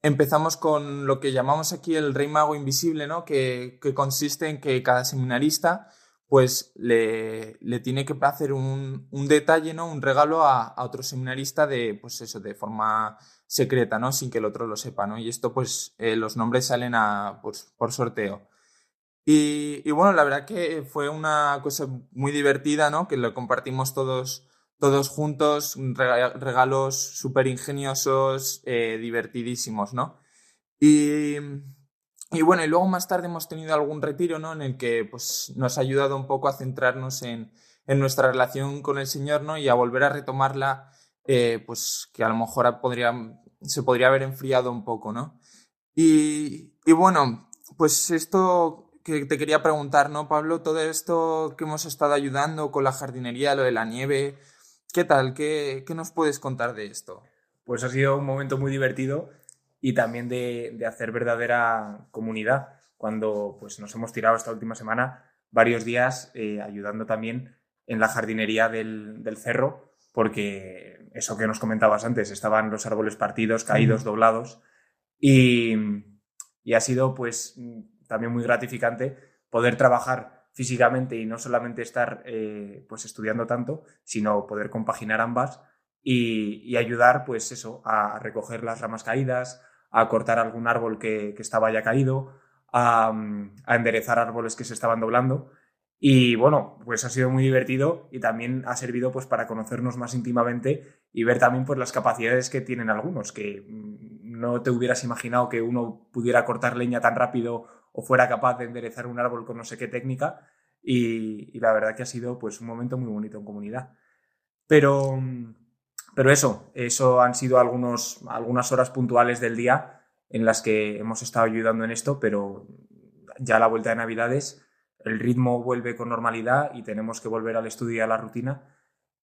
empezamos con lo que llamamos aquí el rey mago invisible, ¿no? Que, que consiste en que cada seminarista pues le, le tiene que hacer un, un, detalle, ¿no? Un regalo a, a, otro seminarista de, pues eso, de forma secreta, ¿no? Sin que el otro lo sepa, ¿no? Y esto, pues, eh, los nombres salen a, pues, por sorteo. Y, y, bueno, la verdad que fue una cosa muy divertida, ¿no? Que lo compartimos todos, todos juntos, regalos súper ingeniosos, eh, divertidísimos, ¿no? Y, y, bueno, y luego más tarde hemos tenido algún retiro, ¿no? En el que pues, nos ha ayudado un poco a centrarnos en, en nuestra relación con el Señor, ¿no? Y a volver a retomarla, eh, pues que a lo mejor podría, se podría haber enfriado un poco, ¿no? Y, y bueno, pues esto que te quería preguntar, ¿no, Pablo? Todo esto que hemos estado ayudando con la jardinería, lo de la nieve, ¿qué tal? ¿Qué, qué nos puedes contar de esto? Pues ha sido un momento muy divertido y también de, de, hacer verdadera comunidad, cuando pues, nos hemos tirado esta última semana varios días eh, ayudando también en la jardinería del, del cerro, porque eso que nos comentabas antes, estaban los árboles partidos, caídos, doblados, y, y ha sido pues también muy gratificante poder trabajar físicamente y no solamente estar eh, pues estudiando tanto, sino poder compaginar ambas y, ayudar pues eso, a recoger las ramas caídas, a cortar algún árbol que, que estaba ya caído, a, a enderezar árboles que se estaban doblando. Y bueno, pues ha sido muy divertido y también ha servido pues para conocernos más íntimamente y ver también pues las capacidades que tienen algunos, que mm, no te hubieras imaginado que uno pudiera cortar leña tan rápido o fuera capaz de enderezar un árbol con no sé qué técnica y, la verdad que ha sido pues un momento muy bonito en comunidad. Pero, pero eso, eso han sido algunos, algunas horas puntuales del día en las que hemos estado ayudando en esto, pero ya a la vuelta de Navidades el ritmo vuelve con normalidad y tenemos que volver al estudio y a la rutina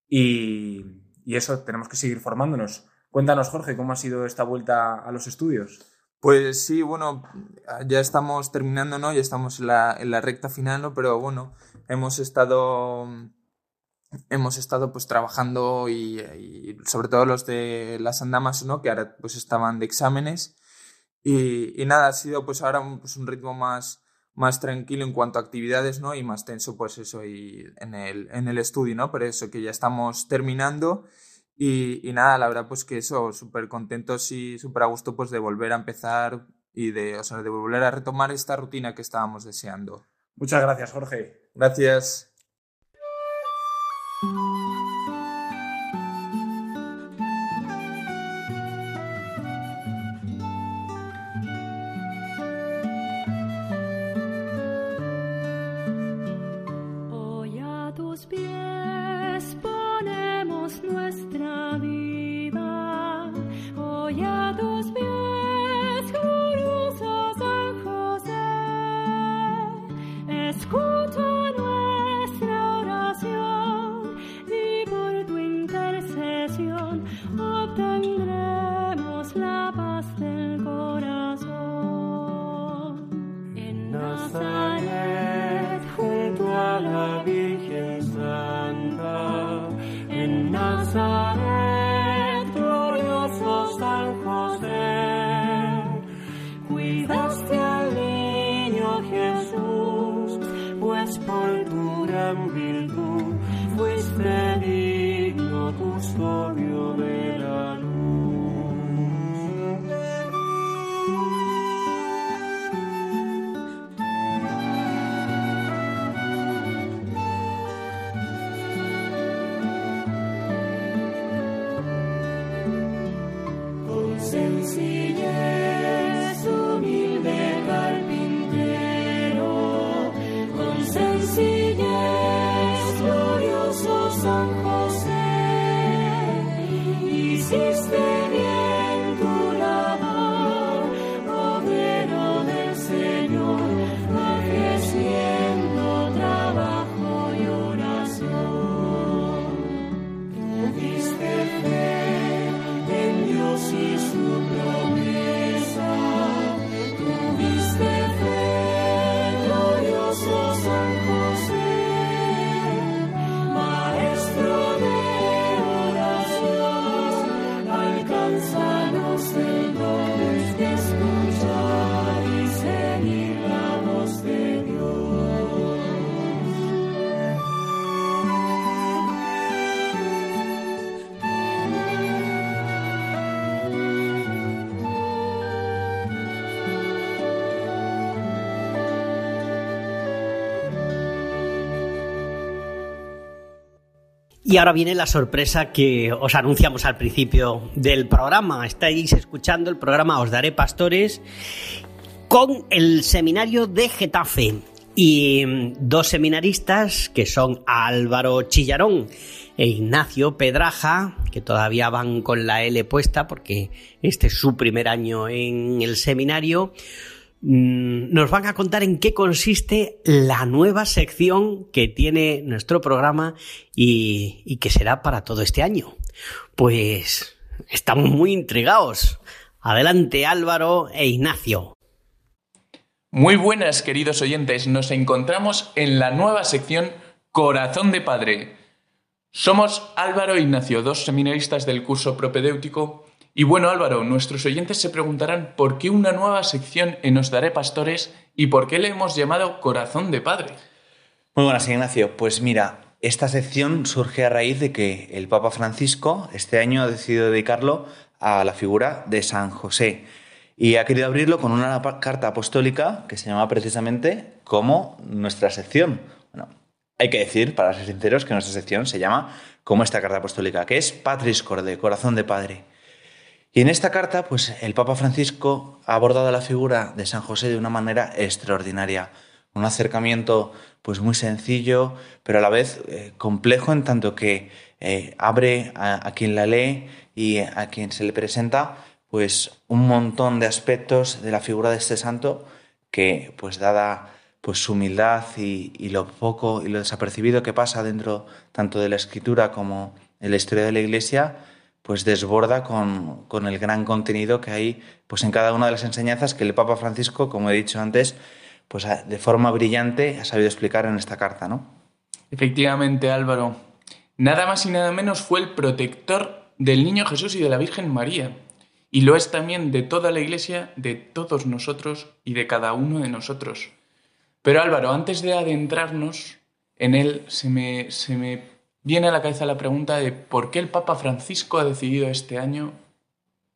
y, y eso, tenemos que seguir formándonos. Cuéntanos, Jorge, ¿cómo ha sido esta vuelta a los estudios? Pues sí, bueno, ya estamos terminando, ¿no? Ya estamos en la, en la recta final, ¿no? Pero bueno, hemos estado hemos estado pues trabajando y, sobre todo los de las andamas, ¿no? Que ahora pues estaban de exámenes y, y nada, ha sido pues ahora un, pues, un ritmo más, más tranquilo en cuanto a actividades, ¿no? Y más tenso, pues eso, y en el, en el estudio, ¿no? Pero eso, que ya estamos terminando y, y nada, la verdad, pues que eso, súper contentos y súper a gusto, pues de volver a empezar y de, o sea, de volver a retomar esta rutina que estábamos deseando. Muchas gracias, Jorge. Gracias. Y ahora viene la sorpresa que os anunciamos al principio del programa. Estáis escuchando el programa Os Daré Pastores con el seminario de Getafe y mm, dos seminaristas que son Álvaro Chillarón e Ignacio Pedraja, que todavía van con la L puesta porque este es su primer año en el seminario, nos van a contar en qué consiste la nueva sección que tiene nuestro programa y, y que será para todo este año. Pues estamos muy intrigados. Adelante Álvaro e Ignacio. Muy buenas, queridos oyentes. Nos encontramos en la nueva sección Corazón de Padre. Somos Álvaro e Ignacio, dos seminaristas del curso propedéutico. Y bueno, Álvaro, nuestros oyentes se preguntarán por qué una nueva sección en Os Daré Pastores y por qué le hemos llamado Corazón de Padre. Muy buenas, Ignacio. Pues mira, esta sección surge a raíz de que el Papa Francisco este año ha decidido dedicarlo a la figura de San José y ha querido abrirlo con una carta apostólica que se llama precisamente como nuestra sección. Bueno, hay que decir, para ser sinceros, que nuestra sección se llama como esta carta apostólica, que es Patris Corde, corazón de padre. Y en esta carta, pues el Papa Francisco ha abordado la figura de San José de una manera extraordinaria, un acercamiento pues muy sencillo, pero a la vez eh, complejo en tanto que eh, abre a, quien la lee y a quien se le presenta pues un montón de aspectos de la figura de este santo que pues dada pues su humildad y, lo poco y lo desapercibido que pasa dentro tanto de la escritura como de la historia de la iglesia pues desborda con, con el gran contenido que hay pues en cada una de las enseñanzas que el Papa Francisco, como he dicho antes, pues de forma brillante ha sabido explicar en esta carta, ¿no? Efectivamente, Álvaro. Nada más y nada menos fue el protector del niño Jesús y de la Virgen María. Y lo es también de toda la Iglesia, de todos nosotros y de cada uno de nosotros. Pero Álvaro, antes de adentrarnos en él, se me, se me viene a la cabeza la pregunta de por qué el Papa Francisco ha decidido este año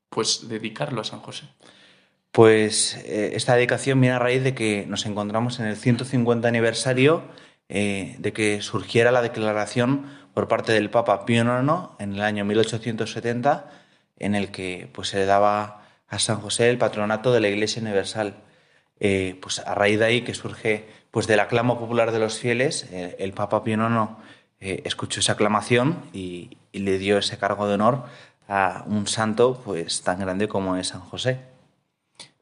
pues dedicarlo a San José. Pues eh, esta dedicación viene a raíz de que nos encontramos en el 150 aniversario eh, de que surgiera la declaración por parte del Papa Pío IX en el año 1870, en el que pues, se le daba a San José el patronato de la Iglesia Universal. Eh, pues a raíz de ahí que surge pues del aclamo popular de los fieles, el Papa Pío IX eh, escuchó esa aclamación y, le dio ese cargo de honor a un santo pues tan grande como es San José.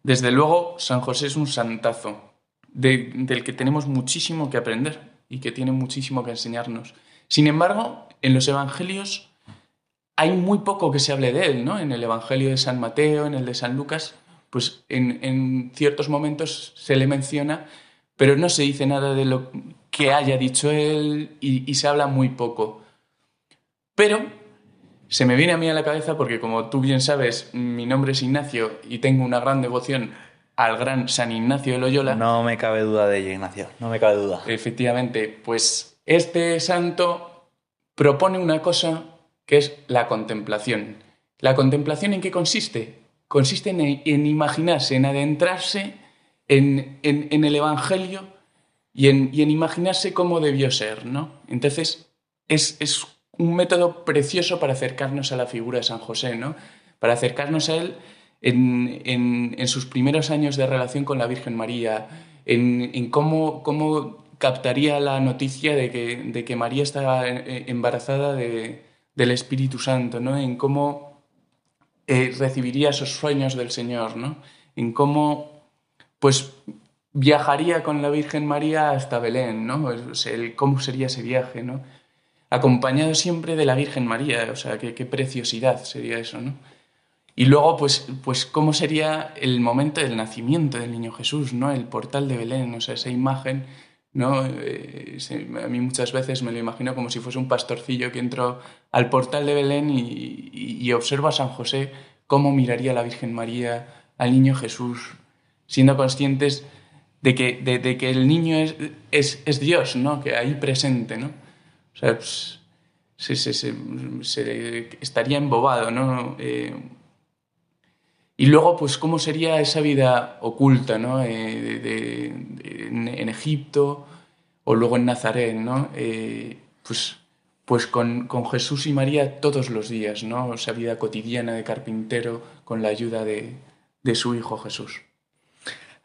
Desde luego, San José es un santazo de- del que tenemos muchísimo que aprender y que tiene muchísimo que enseñarnos. Sin embargo, en los evangelios hay muy poco que se hable de él, ¿no? En el evangelio de San Mateo, en el de San Lucas, pues en, en ciertos momentos se le menciona, pero no se dice nada de lo que haya dicho él y, y se habla muy poco. Pero se me viene a mí a la cabeza porque, como tú bien sabes, mi nombre es Ignacio y tengo una gran devoción al gran San Ignacio de Loyola. No me cabe duda de ello, Ignacio. No me cabe duda. Efectivamente, pues este santo propone una cosa que es la contemplación. ¿La contemplación en qué consiste? Consiste en, en imaginarse, en adentrarse en, en- en el Evangelio y en, imaginarse cómo debió ser, ¿no? Entonces, es, es un método precioso para acercarnos a la figura de San José, ¿no? Para acercarnos a él en, en- sus primeros años de relación con la Virgen María, en, en cómo, cómo captaría la noticia de que, de que María estaba embarazada de- del Espíritu Santo, ¿no? En cómo eh, recibiría esos sueños del Señor, ¿no? En cómo, pues, viajaría con la Virgen María hasta Belén, ¿no? El- cómo sería ese viaje, ¿no? Acompañado siempre de la Virgen María, o sea, qué, qué preciosidad sería eso, ¿no? Y luego, pues, pues, cómo sería el momento del nacimiento del niño Jesús, ¿no? El portal de Belén, o sea, esa imagen, ¿no? Eh, a mí muchas veces me lo imagino como si fuese un pastorcillo que entró al portal de Belén y observa a San José cómo miraría la Virgen María al niño Jesús, siendo conscientes de que, que el niño es, es, es Dios, ¿no? Que ahí presente, ¿no? O sea, pues, se, se- se- estaría embobado, ¿no? Eh, y luego, pues, ¿cómo sería esa vida oculta, ¿no? Eh, de- en Egipto o luego en Nazaret, ¿no? Eh, pues, pues con, con Jesús y María todos los días, ¿no? Esa vida cotidiana de carpintero con la ayuda de, de su Hijo Jesús.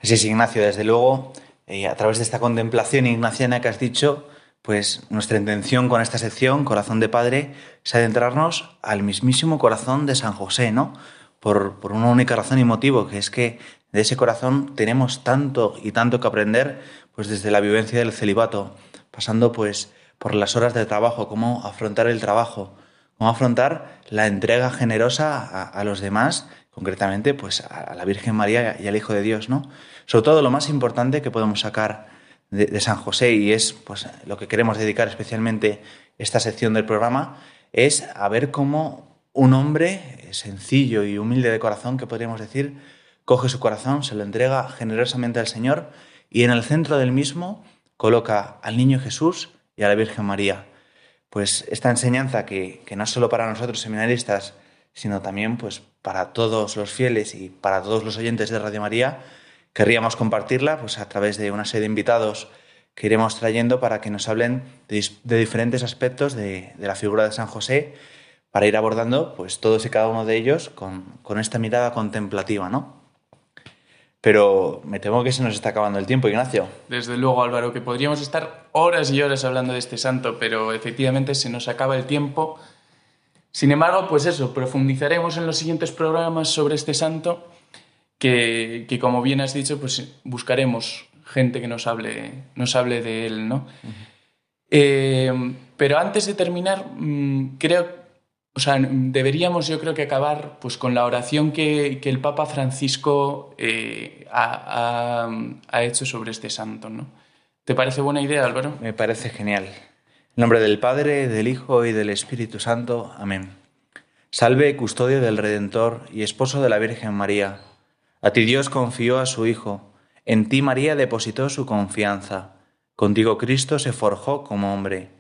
Así es, Ignacio. Desde luego, eh, a través de esta contemplación ignaciana que has dicho, pues nuestra intención con esta sección, Corazón de Padre, es adentrarnos al mismísimo corazón de San José, ¿no? Por, por una única razón y motivo, que es que de ese corazón tenemos tanto y tanto que aprender, pues desde la vivencia del celibato, pasando pues por las horas de trabajo, cómo afrontar el trabajo, cómo afrontar la entrega generosa a, los demás, concretamente pues a la Virgen María y al Hijo de Dios, ¿no? Sobre todo lo más importante que podemos sacar de, San José y es pues lo que queremos dedicar especialmente esta sección del programa es a ver cómo un hombre sencillo y humilde de corazón, que podríamos decir, coge su corazón, se lo entrega generosamente al Señor y en el centro del mismo coloca al niño Jesús y a la Virgen María. Pues esta enseñanza que, que no solo para nosotros seminaristas, sino también pues para todos los fieles y para todos los oyentes de Radio María, querríamos compartirla pues a través de una serie de invitados que iremos trayendo para que nos hablen de, diferentes aspectos de, de la figura de San José para ir abordando pues todos y cada uno de ellos con, con esta mirada contemplativa, ¿no? Pero me temo que se nos está acabando el tiempo, Ignacio. Desde luego, Álvaro, que podríamos estar horas y horas hablando de este santo, pero efectivamente se nos acaba el tiempo. Sin embargo, pues eso, profundizaremos en los siguientes programas sobre este santo, que, que como bien has dicho, pues buscaremos gente que nos hable, nos hable de él, ¿no? Eh, pero antes de terminar, mm, creo, o sea, deberíamos yo creo que acabar pues con la oración que, que el Papa Francisco eh, ha, ha- ha hecho sobre este santo, ¿no? ¿Te parece buena idea, Álvaro? Me parece genial. En nombre del Padre, del Hijo y del Espíritu Santo. Amén. Salve, custodio del Redentor y esposo de la Virgen María. A ti Dios confió a su Hijo. En ti María depositó su confianza. Contigo Cristo se forjó como hombre.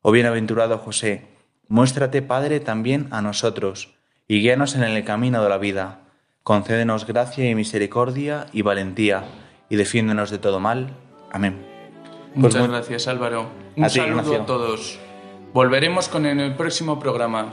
Oh bienaventurado José, muéstrate Padre también a nosotros y guíanos en el camino de la vida. Concédenos gracia y misericordia y valentía y defiéndenos de todo mal. Amén. Pues Muchas muy- gracias, Álvaro. Un A saludo a todos. Volveremos con en el próximo programa.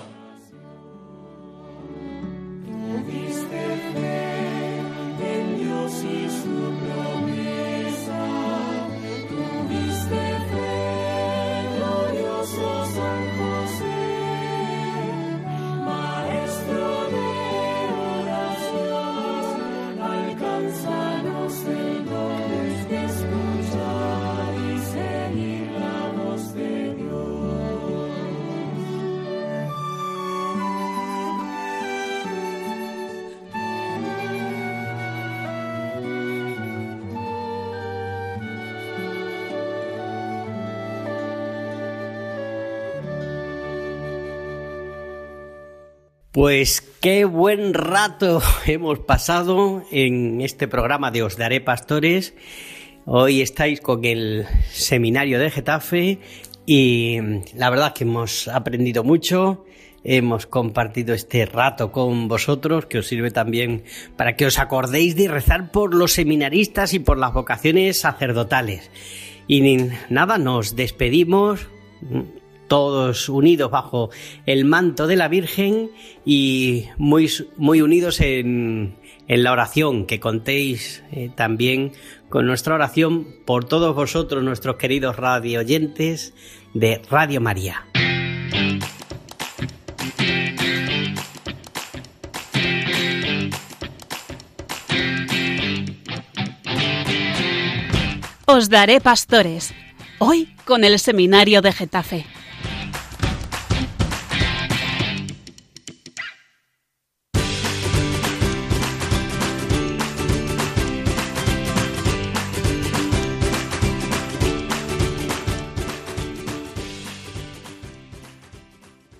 Pues qué buen rato hemos pasado en este programa de Os Daré Pastores. Hoy estáis con el seminario de Getafe y la verdad es que hemos aprendido mucho. Hemos compartido este rato con vosotros que os sirve también para que os acordéis de rezar por los seminaristas y por las vocaciones sacerdotales. Y nada, nos despedimos todos unidos bajo el manto de la Virgen y muy, muy unidos en, en la oración, que contéis eh, también con nuestra oración por todos vosotros, nuestros queridos radio oyentes de Radio María. Os daré pastores. Hoy con el seminario de Getafe.